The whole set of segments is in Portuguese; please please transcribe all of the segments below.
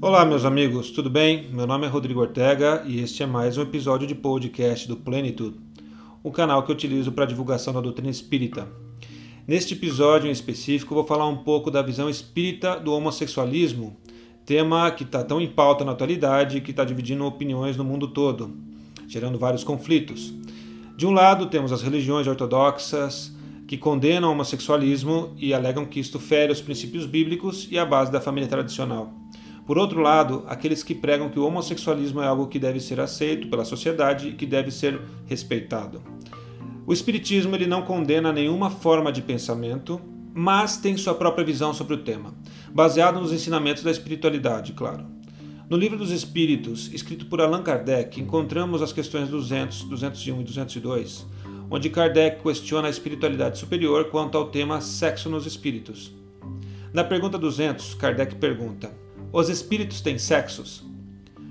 Olá, meus amigos, tudo bem? Meu nome é Rodrigo Ortega e este é mais um episódio de podcast do Plenitude, um canal que eu utilizo para divulgação da doutrina espírita. Neste episódio em específico, vou falar um pouco da visão espírita do homossexualismo, tema que está tão em pauta na atualidade que está dividindo opiniões no mundo todo, gerando vários conflitos. De um lado, temos as religiões ortodoxas que condenam o homossexualismo e alegam que isto fere os princípios bíblicos e a base da família tradicional. Por outro lado, aqueles que pregam que o homossexualismo é algo que deve ser aceito pela sociedade e que deve ser respeitado. O espiritismo ele não condena nenhuma forma de pensamento, mas tem sua própria visão sobre o tema, baseado nos ensinamentos da espiritualidade, claro. No Livro dos Espíritos, escrito por Allan Kardec, encontramos as questões 200, 201 e 202, onde Kardec questiona a espiritualidade superior quanto ao tema sexo nos espíritos. Na pergunta 200, Kardec pergunta: os espíritos têm sexos?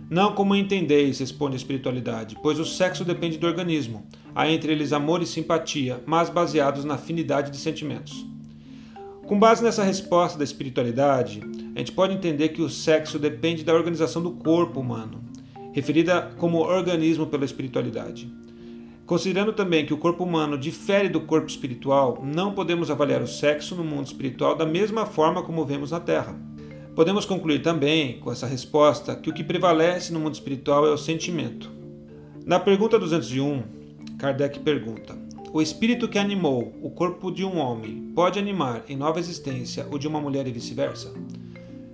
Não como entendeis, responde a espiritualidade, pois o sexo depende do organismo. Há entre eles amor e simpatia, mas baseados na afinidade de sentimentos. Com base nessa resposta da espiritualidade, a gente pode entender que o sexo depende da organização do corpo humano, referida como organismo pela espiritualidade. Considerando também que o corpo humano difere do corpo espiritual, não podemos avaliar o sexo no mundo espiritual da mesma forma como vemos na Terra. Podemos concluir também, com essa resposta, que o que prevalece no mundo espiritual é o sentimento. Na pergunta 201, Kardec pergunta: O espírito que animou o corpo de um homem pode animar em nova existência o de uma mulher e vice-versa?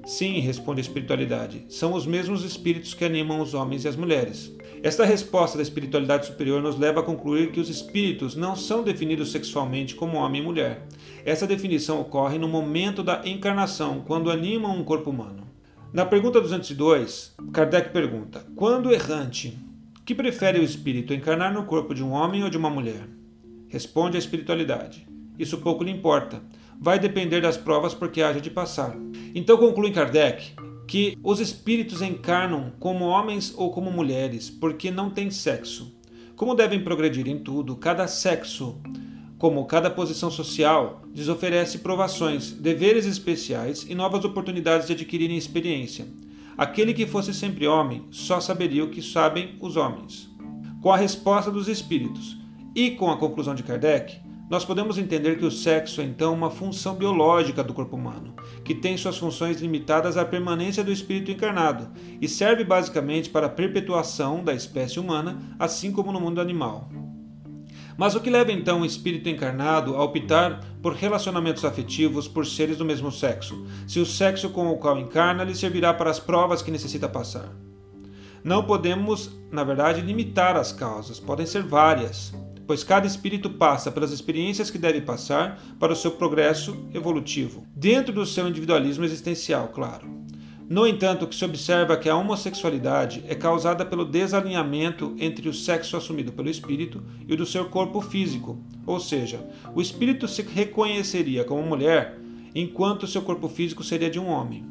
Sim, responde a espiritualidade, são os mesmos espíritos que animam os homens e as mulheres. Esta resposta da espiritualidade superior nos leva a concluir que os espíritos não são definidos sexualmente como homem e mulher. Essa definição ocorre no momento da encarnação, quando animam um corpo humano. Na pergunta 202, Kardec pergunta: Quando errante, que prefere o espírito encarnar no corpo de um homem ou de uma mulher? Responde a espiritualidade: Isso pouco lhe importa. Vai depender das provas porque haja de passar. Então conclui Kardec que os espíritos encarnam como homens ou como mulheres, porque não têm sexo. Como devem progredir em tudo, cada sexo, como cada posição social, lhes oferece provações, deveres especiais e novas oportunidades de adquirirem experiência. Aquele que fosse sempre homem só saberia o que sabem os homens. Com a resposta dos espíritos e com a conclusão de Kardec, nós podemos entender que o sexo é então uma função biológica do corpo humano, que tem suas funções limitadas à permanência do espírito encarnado e serve basicamente para a perpetuação da espécie humana, assim como no mundo animal. Mas o que leva então o espírito encarnado a optar por relacionamentos afetivos por seres do mesmo sexo, se o sexo com o qual encarna lhe servirá para as provas que necessita passar? Não podemos, na verdade, limitar as causas, podem ser várias pois cada espírito passa pelas experiências que deve passar para o seu progresso evolutivo, dentro do seu individualismo existencial, claro. No entanto, o que se observa é que a homossexualidade é causada pelo desalinhamento entre o sexo assumido pelo espírito e o do seu corpo físico, ou seja, o espírito se reconheceria como mulher enquanto seu corpo físico seria de um homem.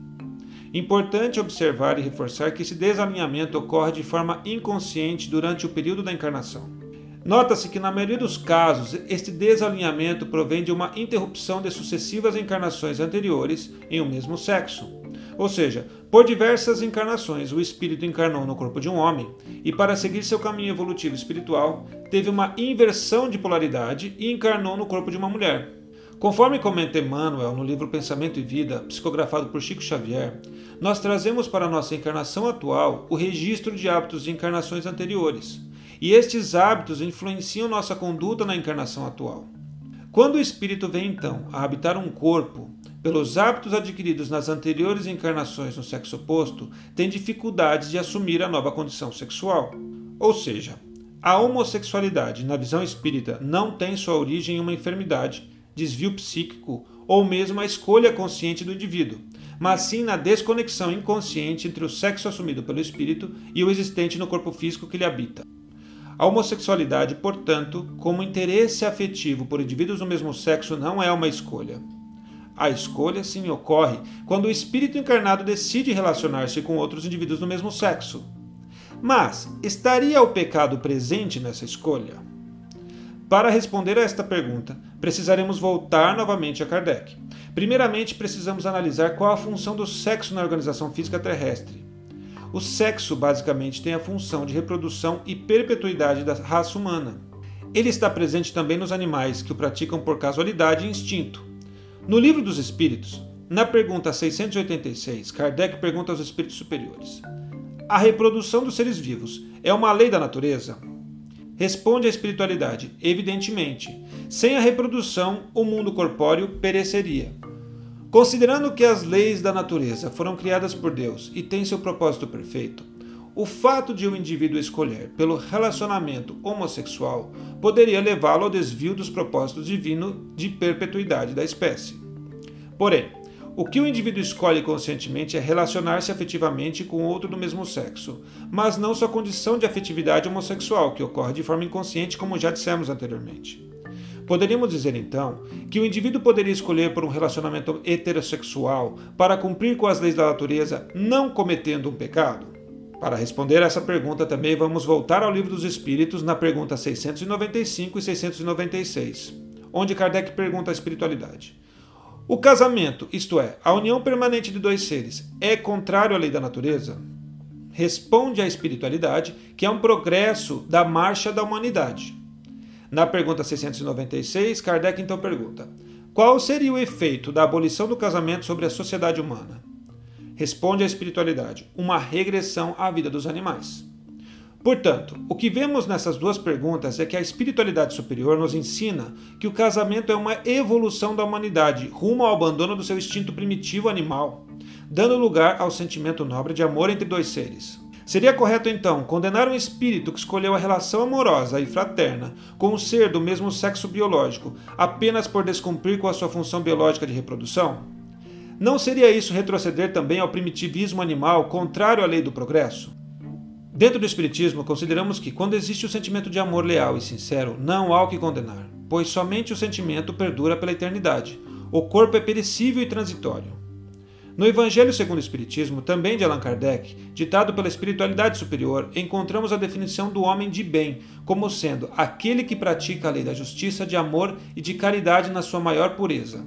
Importante observar e reforçar que esse desalinhamento ocorre de forma inconsciente durante o período da encarnação. Nota-se que, na maioria dos casos, este desalinhamento provém de uma interrupção de sucessivas encarnações anteriores em um mesmo sexo. Ou seja, por diversas encarnações, o espírito encarnou no corpo de um homem e, para seguir seu caminho evolutivo espiritual, teve uma inversão de polaridade e encarnou no corpo de uma mulher. Conforme comenta Emmanuel no livro Pensamento e Vida, psicografado por Chico Xavier, nós trazemos para nossa encarnação atual o registro de hábitos de encarnações anteriores e estes hábitos influenciam nossa conduta na encarnação atual. Quando o espírito vem então a habitar um corpo, pelos hábitos adquiridos nas anteriores encarnações no sexo oposto, tem dificuldades de assumir a nova condição sexual. Ou seja, a homossexualidade, na visão espírita, não tem sua origem em uma enfermidade, desvio psíquico ou mesmo a escolha consciente do indivíduo, mas sim na desconexão inconsciente entre o sexo assumido pelo espírito e o existente no corpo físico que lhe habita. A homossexualidade, portanto, como interesse afetivo por indivíduos do mesmo sexo, não é uma escolha. A escolha, sim, ocorre quando o espírito encarnado decide relacionar-se com outros indivíduos do mesmo sexo. Mas estaria o pecado presente nessa escolha? Para responder a esta pergunta, precisaremos voltar novamente a Kardec. Primeiramente, precisamos analisar qual a função do sexo na organização física terrestre. O sexo, basicamente, tem a função de reprodução e perpetuidade da raça humana. Ele está presente também nos animais, que o praticam por casualidade e instinto. No Livro dos Espíritos, na pergunta 686, Kardec pergunta aos espíritos superiores: A reprodução dos seres vivos é uma lei da natureza? Responde a espiritualidade: evidentemente. Sem a reprodução, o mundo corpóreo pereceria. Considerando que as leis da natureza foram criadas por Deus e têm seu propósito perfeito, o fato de um indivíduo escolher pelo relacionamento homossexual poderia levá-lo ao desvio dos propósitos divinos de perpetuidade da espécie. Porém, o que o indivíduo escolhe conscientemente é relacionar-se afetivamente com outro do mesmo sexo, mas não sua condição de afetividade homossexual, que ocorre de forma inconsciente, como já dissemos anteriormente. Poderíamos dizer então que o indivíduo poderia escolher por um relacionamento heterossexual para cumprir com as leis da natureza, não cometendo um pecado? Para responder a essa pergunta, também vamos voltar ao Livro dos Espíritos na pergunta 695 e 696, onde Kardec pergunta a espiritualidade. O casamento, isto é, a união permanente de dois seres, é contrário à lei da natureza? Responde a espiritualidade que é um progresso da marcha da humanidade. Na pergunta 696, Kardec então pergunta: Qual seria o efeito da abolição do casamento sobre a sociedade humana? Responde a espiritualidade: uma regressão à vida dos animais. Portanto, o que vemos nessas duas perguntas é que a espiritualidade superior nos ensina que o casamento é uma evolução da humanidade rumo ao abandono do seu instinto primitivo animal, dando lugar ao sentimento nobre de amor entre dois seres. Seria correto então condenar um espírito que escolheu a relação amorosa e fraterna com um ser do mesmo sexo biológico apenas por descumprir com a sua função biológica de reprodução? Não seria isso retroceder também ao primitivismo animal contrário à lei do progresso? Dentro do Espiritismo, consideramos que, quando existe o sentimento de amor leal e sincero, não há o que condenar, pois somente o sentimento perdura pela eternidade. O corpo é perecível e transitório. No Evangelho segundo o Espiritismo, também de Allan Kardec, ditado pela espiritualidade superior, encontramos a definição do homem de bem como sendo aquele que pratica a lei da justiça, de amor e de caridade na sua maior pureza.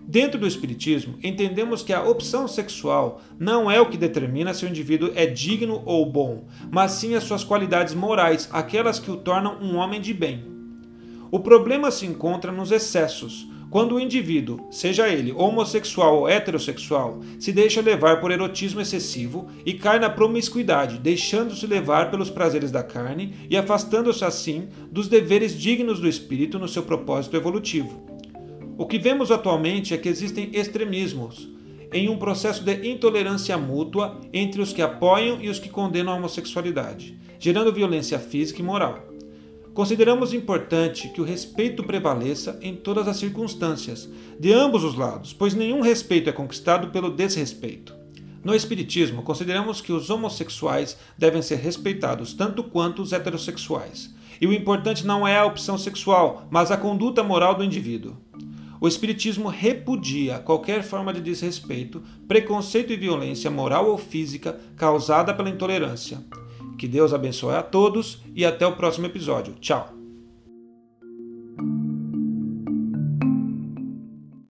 Dentro do Espiritismo, entendemos que a opção sexual não é o que determina se o indivíduo é digno ou bom, mas sim as suas qualidades morais, aquelas que o tornam um homem de bem. O problema se encontra nos excessos, quando o indivíduo, seja ele homossexual ou heterossexual, se deixa levar por erotismo excessivo e cai na promiscuidade, deixando-se levar pelos prazeres da carne e afastando-se assim dos deveres dignos do espírito no seu propósito evolutivo. O que vemos atualmente é que existem extremismos em um processo de intolerância mútua entre os que apoiam e os que condenam a homossexualidade, gerando violência física e moral. Consideramos importante que o respeito prevaleça em todas as circunstâncias, de ambos os lados, pois nenhum respeito é conquistado pelo desrespeito. No Espiritismo, consideramos que os homossexuais devem ser respeitados tanto quanto os heterossexuais. E o importante não é a opção sexual, mas a conduta moral do indivíduo. O Espiritismo repudia qualquer forma de desrespeito, preconceito e violência moral ou física causada pela intolerância. Que Deus abençoe a todos e até o próximo episódio. Tchau!